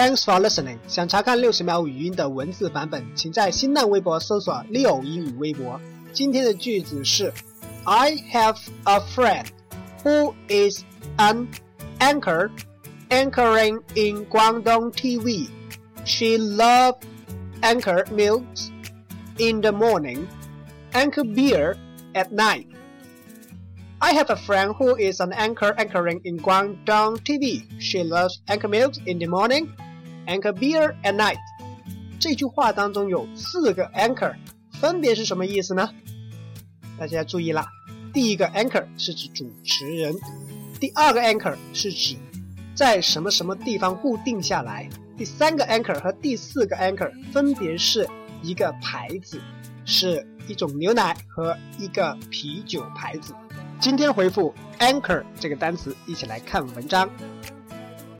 Thanks for listening。想查看六十秒语音的文字版本，请在新浪微博搜索“六英语微博”。今天的句子是：I have a friend who is an anchor anchoring in Guangdong TV. She loves anchor milks in the morning, anchor beer at night. I have a friend who is an anchor anchoring in Guangdong TV. She loves anchor milk in the morning, anchor beer at night. 这句话当中有四个 anchor，分别是什么意思呢？大家注意啦，第一个 anchor 是指主持人，第二个 anchor 是指在什么什么地方固定下来，第三个 anchor 和第四个 anchor 分别是一个牌子，是一种牛奶和一个啤酒牌子。今天回复 anchor 这个单词，一起来看文章。